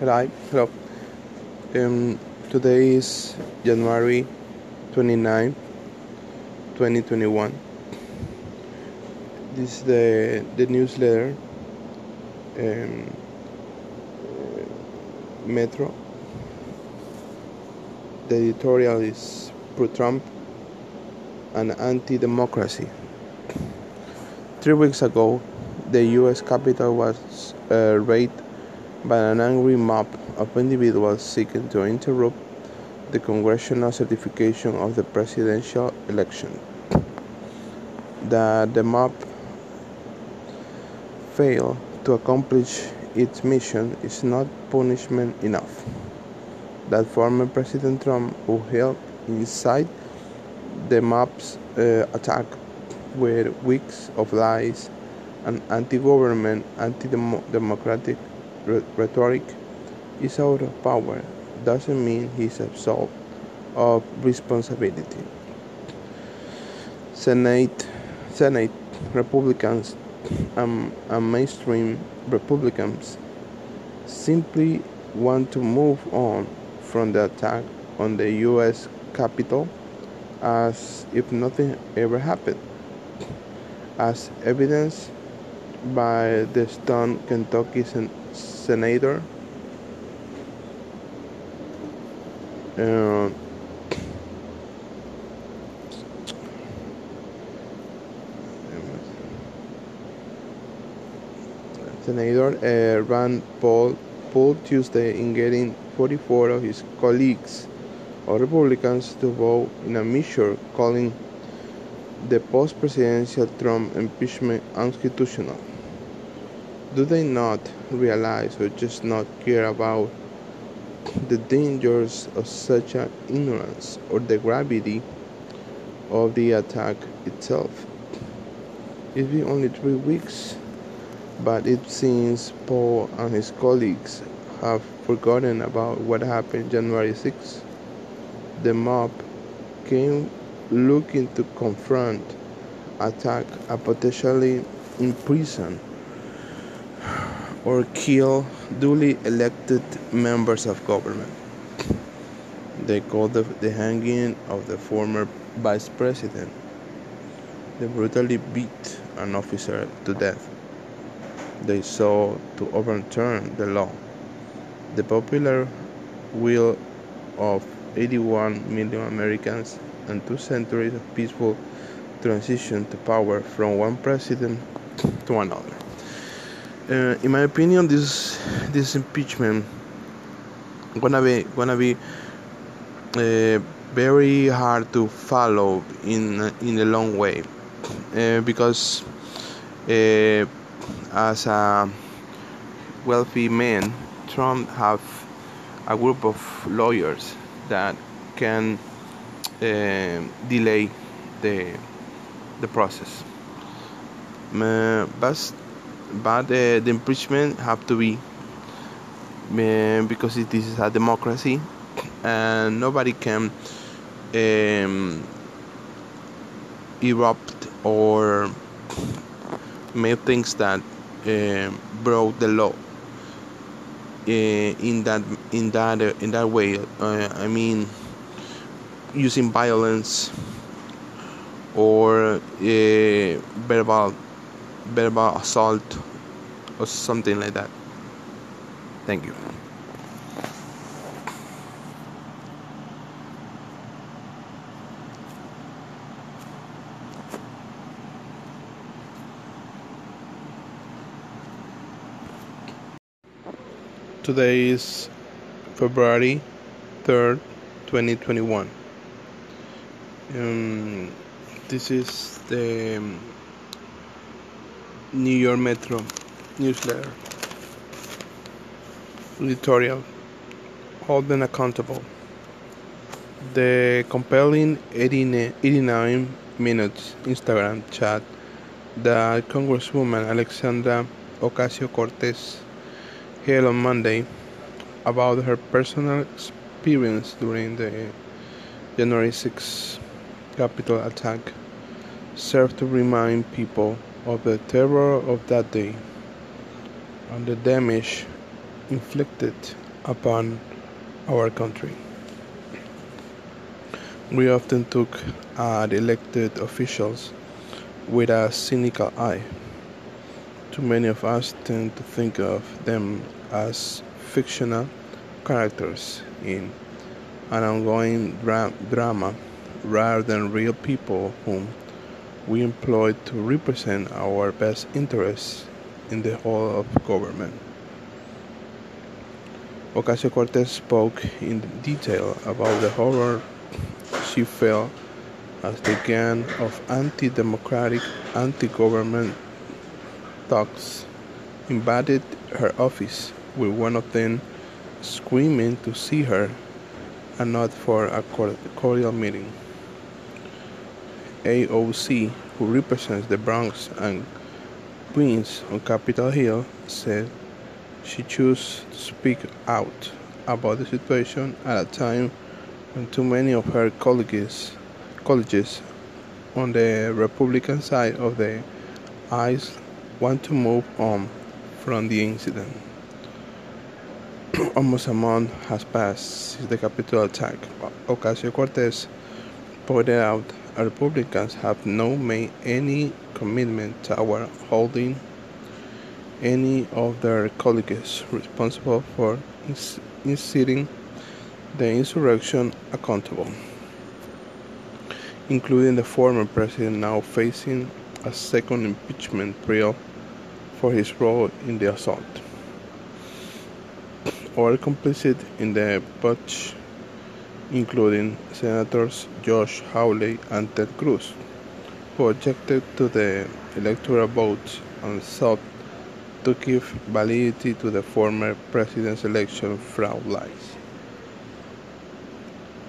Hi, hello. Um, today is January 29, 2021. This is the, the newsletter um, Metro. The editorial is pro Trump and anti democracy. Three weeks ago, the US Capitol was uh, raided by an angry mob of individuals seeking to interrupt the congressional certification of the presidential election. That the mob failed to accomplish its mission is not punishment enough. That former President Trump, who helped incite the mob's uh, attack with weeks of lies and anti-government, anti-democratic rhetoric, is out of power doesn't mean he's absolved of responsibility. Senate, Senate Republicans and, and mainstream Republicans simply want to move on from the attack on the U.S. Capitol as if nothing ever happened, as evidenced by the stunned Kentucky senator. Uh, Senator uh, Rand Paul pulled Tuesday in getting 44 of his colleagues or Republicans to vote in a measure calling the post presidential Trump impeachment unconstitutional. Do they not realize or just not care about the dangers of such an ignorance or the gravity of the attack itself? It's been only three weeks, but it seems Paul and his colleagues have forgotten about what happened January 6. The mob came looking to confront, attack, and potentially imprison or kill duly elected members of government. They called the, the hanging of the former vice president. They brutally beat an officer to death. They sought to overturn the law. The popular will of 81 million Americans and two centuries of peaceful transition to power from one president to another. Uh, in my opinion, this this impeachment gonna be gonna be uh, very hard to follow in in the long way uh, because as a wealthy man, Trump have a group of lawyers that can delay the the process. But but uh, the impeachment have to be uh, because it is a democracy and nobody can um, erupt or make things that uh, broke the law uh, in that in that uh, in that way. Uh, I mean using violence or verbal verbal assault or something like that. Thank you. Today is February 3rd, 2021. Um, this is the New York Metro newsletter. Editorial Hold them accountable. The compelling 89 minutes Instagram chat that Congresswoman Alexandra Ocasio Cortez held on Monday about her personal experience during the January 6 Capitol attack served to remind people of the terror of that day and the damage inflicted upon our country. We often took at elected officials with a cynical eye. Too many of us tend to think of them as fictional characters in an ongoing dra- drama rather than real people whom we employ to represent our best interests in the whole of government. Ocasio Cortez spoke in detail about the horror she felt as the gang of anti democratic, anti government thugs invaded her office, with one of them screaming to see her and not for a cordial meeting. AOC, who represents the Bronx and Queens on Capitol Hill, said she chose to speak out about the situation at a time when too many of her colleagues, colleges on the Republican side of the aisle want to move on from the incident. Almost a month has passed since the Capitol attack. Ocasio Cortez pointed out Republicans have not made any commitment toward holding any of their colleagues responsible for inciting the insurrection accountable, including the former president now facing a second impeachment trial for his role in the assault. or complicit in the putsch, including Senators Josh Hawley and Ted Cruz, who objected to the electoral votes and sought to give validity to the former president's election fraud lies.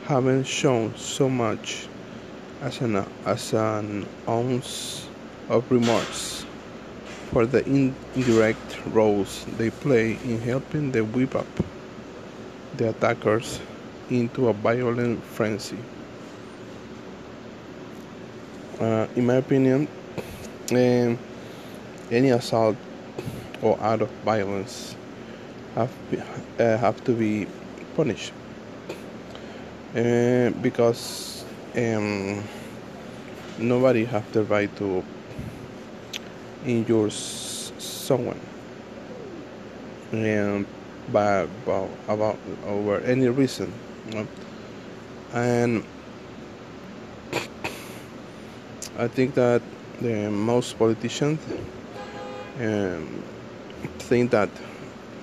Having shown so much as an, as an ounce of remorse for the indirect roles they play in helping to whip up the attackers into a violent frenzy. Uh, in my opinion, um, any assault or act of violence have uh, have to be punished uh, because um, nobody have the right to injure someone and by about, about over any reason? And I think that the most politicians um, think that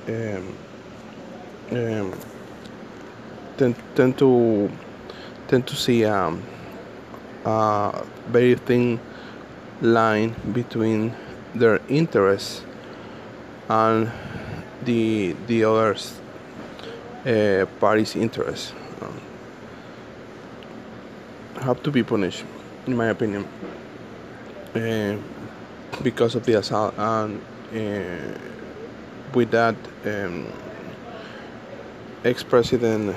um, um, tend, tend to tend to see um, a very thin line between their interests and the the others uh, party's interests um, have to be punished in my opinion uh, because of the assault and uh, with that um, ex-president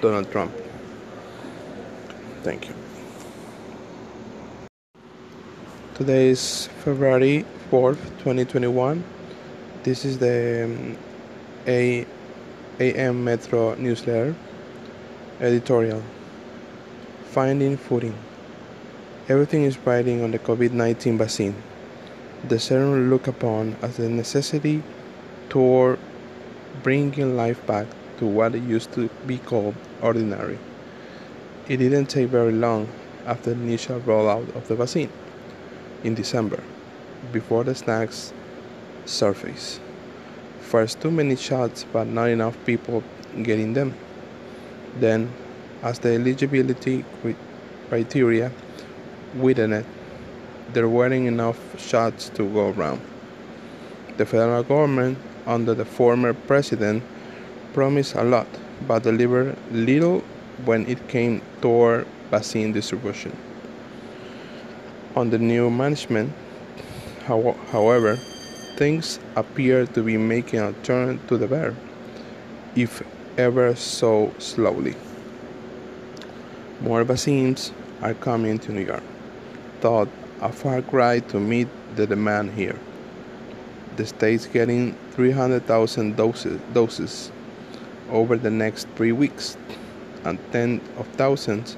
Donald Trump. Thank you. Today is February 4th, 2021. This is the um, A AM Metro newsletter editorial. Finding footing. Everything is riding on the COVID 19 vaccine. The serum looked upon as a necessity toward bringing life back to what used to be called ordinary. It didn't take very long after the initial rollout of the vaccine in December, before the snacks surface. First, too many shots, but not enough people getting them. Then, as the eligibility criteria widened, there weren't enough shots to go around. The federal government under the former president promised a lot but delivered little when it came toward vaccine distribution. On the new management, however, things appear to be making a turn to the better, if ever so slowly. More vaccines are coming to New York, thought a far cry to meet the demand here. The state's getting 300,000 doses, doses over the next three weeks, and tens of thousands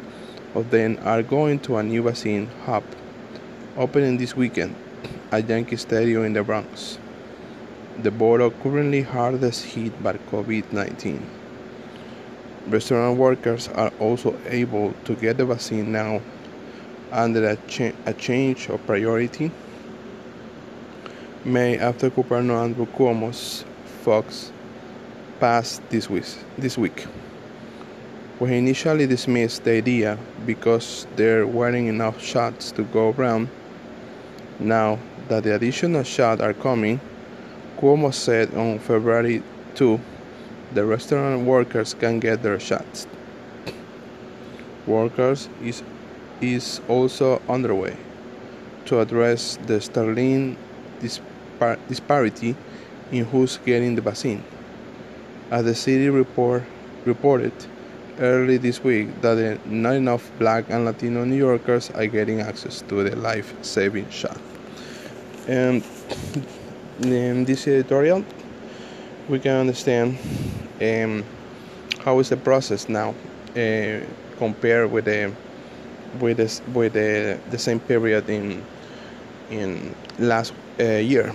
of them are going to a new vaccine hub opening this weekend at Yankee Stadium in the Bronx, the borough currently hardest hit by COVID 19. Restaurant workers are also able to get the vaccine now under a, cha- a change of priority May after Governor Andrew Cuomo's Fox passed this week, this week. He initially dismissed the idea because there weren't enough shots to go around, now that the additional shots are coming, Cuomo said on February 2 the restaurant workers can get their shots. Workers is, is also underway to address the startling dispar- disparity in who's getting the vaccine. As the city report reported early this week that not enough black and Latino New Yorkers are getting access to the life-saving shot. And in this editorial, we can understand um, how is the process now uh, compared with the with the, with the, the same period in in last uh, year.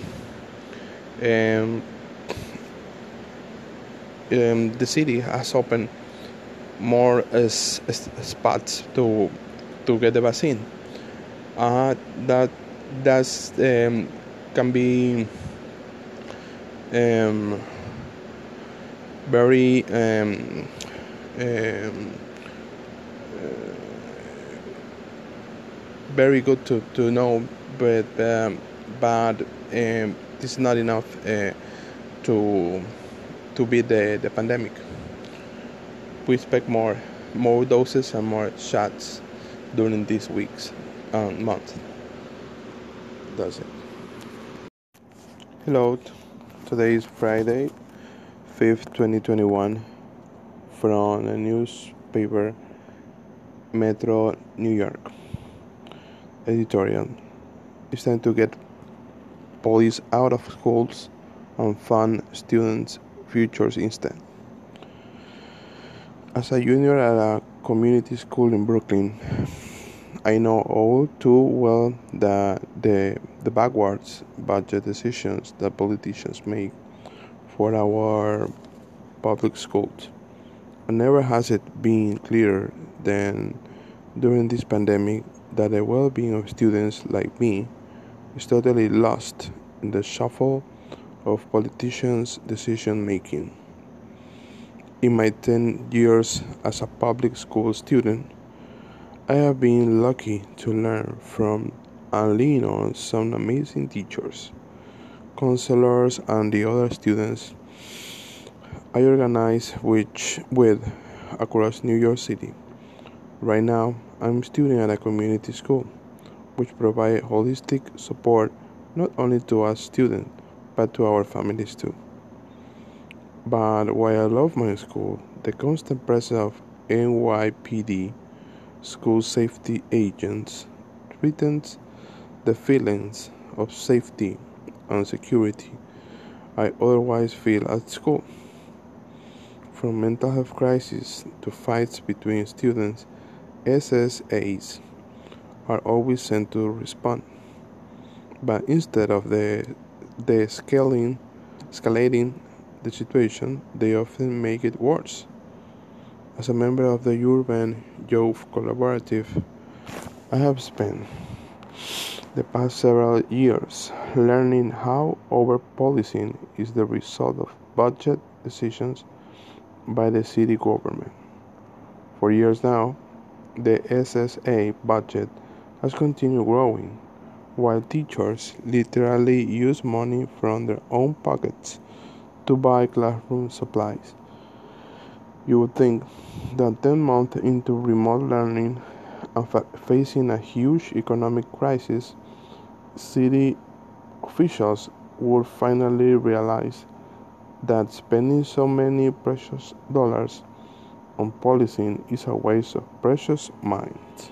Um, um, the city has opened more uh, spots to to get the vaccine. Uh, that that's um, can be um, very um, very good to, to know, but um, but is not enough uh, to to beat the, the pandemic. We expect more more doses and more shots during these weeks and months. That's it. Hello, today is Friday, 5th, 2021, from a newspaper, Metro New York. Editorial. It's time to get police out of schools and fund students' futures instead. As a junior at a community school in Brooklyn, I know all too well that the, the backwards budget decisions that politicians make for our public schools. And never has it been clearer than during this pandemic that the well being of students like me is totally lost in the shuffle of politicians' decision making. In my 10 years as a public school student, I have been lucky to learn from and lean on some amazing teachers, counselors, and the other students I organize which, with across New York City. Right now, I'm studying at a community school, which provide holistic support not only to us students, but to our families too. But while I love my school, the constant presence of NYPD school safety agents threatens the feelings of safety and security I otherwise feel at school. From mental health crises to fights between students, SSAs are always sent to respond. But instead of the, the scaling, escalating the situation, they often make it worse. As a member of the Urban Youth Collaborative, I have spent the past several years learning how over policing is the result of budget decisions by the city government. For years now, the SSA budget has continued growing, while teachers literally use money from their own pockets to buy classroom supplies. You would think that 10 months into remote learning and fa- facing a huge economic crisis, city officials would finally realize that spending so many precious dollars on policing is a waste of precious minds.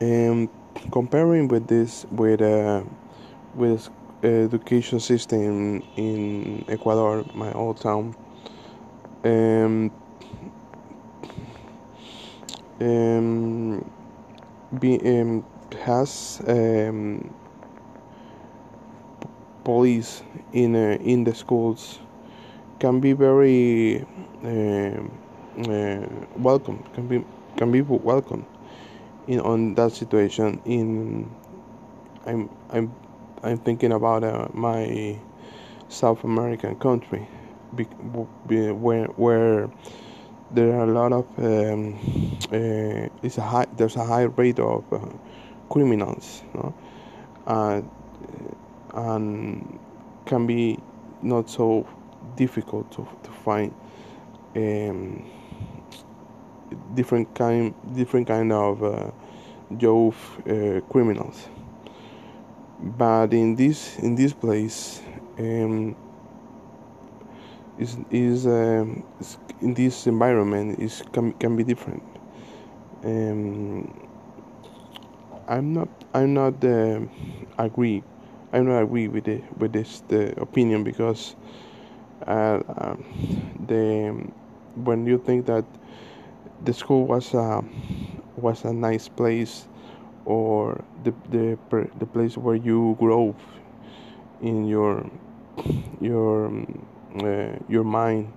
And comparing with this with uh, with education system in Ecuador, my old town, um, um, be, um, has um, police in uh, in the schools. Can be very uh, uh, welcome. Can be can be welcome in on that situation. In I'm I'm I'm thinking about uh, my South American country where where there are a lot of um, uh, it's a high there's a high rate of uh, criminals no? uh, and can be not so difficult to, to find um, different kind different kind of uh, job uh, criminals but in this in this place um, is is, um, in this environment is can can be different. Um, I'm not I'm not uh, agree I'm not agree with the with this the opinion because uh, um, the when you think that the school was a was a nice place or the the the place where you grow in your your uh, your mind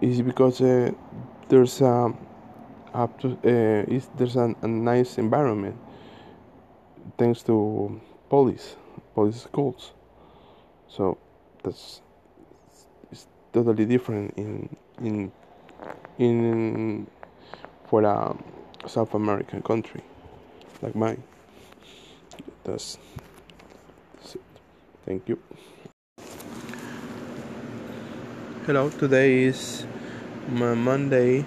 is because uh, there's a up to uh, there's an, a nice environment thanks to police police schools. So that's it's totally different in in in for a South American country like mine. That's, that's it. Thank you Hello, today is Monday,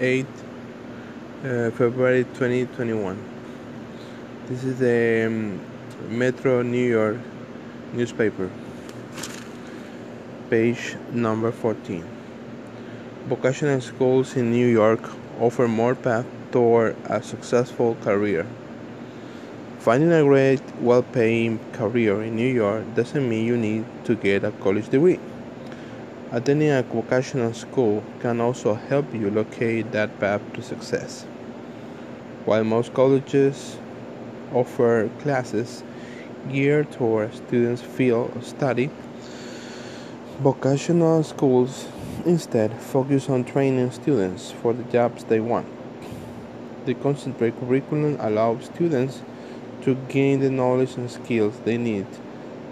8 uh, February 2021. This is the um, Metro New York newspaper, page number 14. Vocational schools in New York offer more path toward a successful career. Finding a great, well paying career in New York doesn't mean you need to get a college degree. Attending a vocational school can also help you locate that path to success. While most colleges offer classes geared toward students' field of study, vocational schools instead focus on training students for the jobs they want. The concentrated curriculum allows students to gain the knowledge and skills they need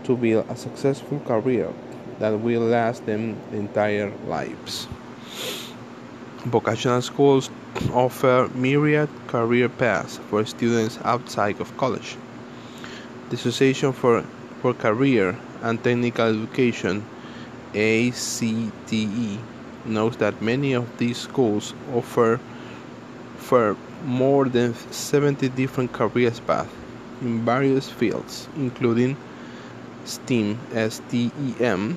to build a successful career that will last them entire lives. Vocational schools offer myriad career paths for students outside of college. The Association for, for Career and Technical Education, ACTE, notes that many of these schools offer for more than 70 different career paths in various fields, including STEAM, S-T-E-M,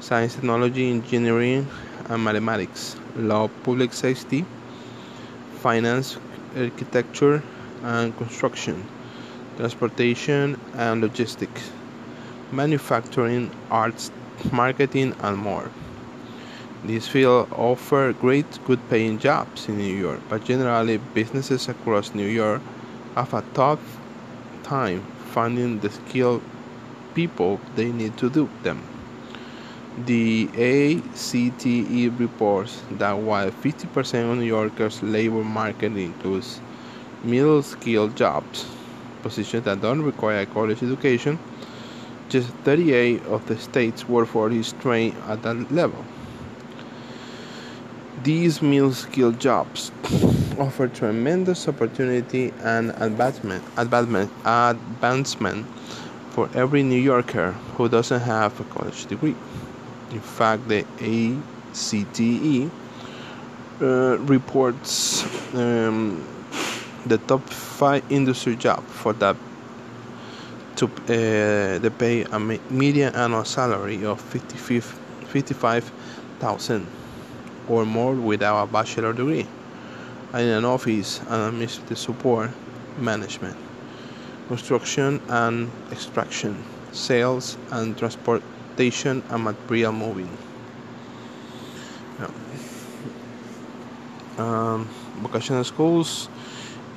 science, technology, engineering, and mathematics, law, public safety, finance, architecture, and construction, transportation and logistics, manufacturing, arts, marketing, and more. These fields offer great, good paying jobs in New York, but generally, businesses across New York have a tough time finding the skilled people they need to do them. The ACTE reports that while 50% of New Yorkers' labor market includes middle skilled jobs, positions that don't require a college education, just 38 of the state's workforce is trained at that level. These middle skilled jobs offer tremendous opportunity and advancement, advancement, advancement for every New Yorker who doesn't have a college degree. In fact, the ACTE uh, reports um, the top five industry jobs for that to uh, pay a median annual salary of 55,000 or more without a bachelor degree in an office and administrative support management construction and extraction, sales and transportation and material moving. Um, vocational schools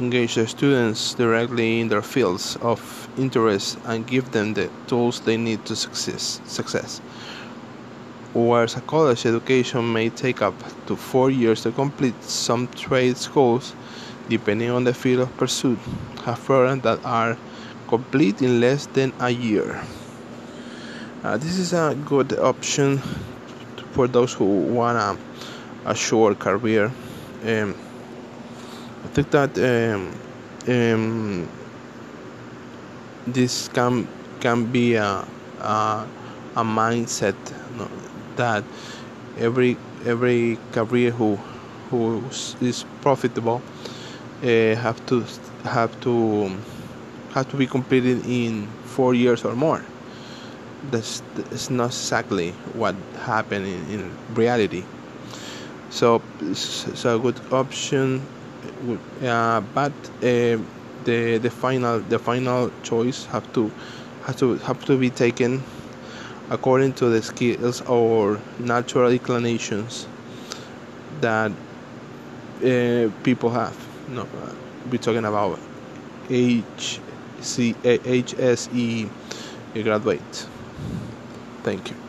engage their students directly in their fields of interest and give them the tools they need to success. success. Whereas a college education may take up to four years to complete, some trade schools, depending on the field of pursuit, programs that are complete in less than a year. Uh, this is a good option for those who want a, a short career. Um, I think that um, um, this can can be a a, a mindset that every every career who who is profitable uh, have to have to have to be completed in four years or more. That's, that's not exactly what happened in, in reality. So, so a good option, uh, but uh, the the final the final choice have to have to have to be taken according to the skills or natural inclinations that uh, people have. No, we're talking about HC, HSE graduate. Thank you.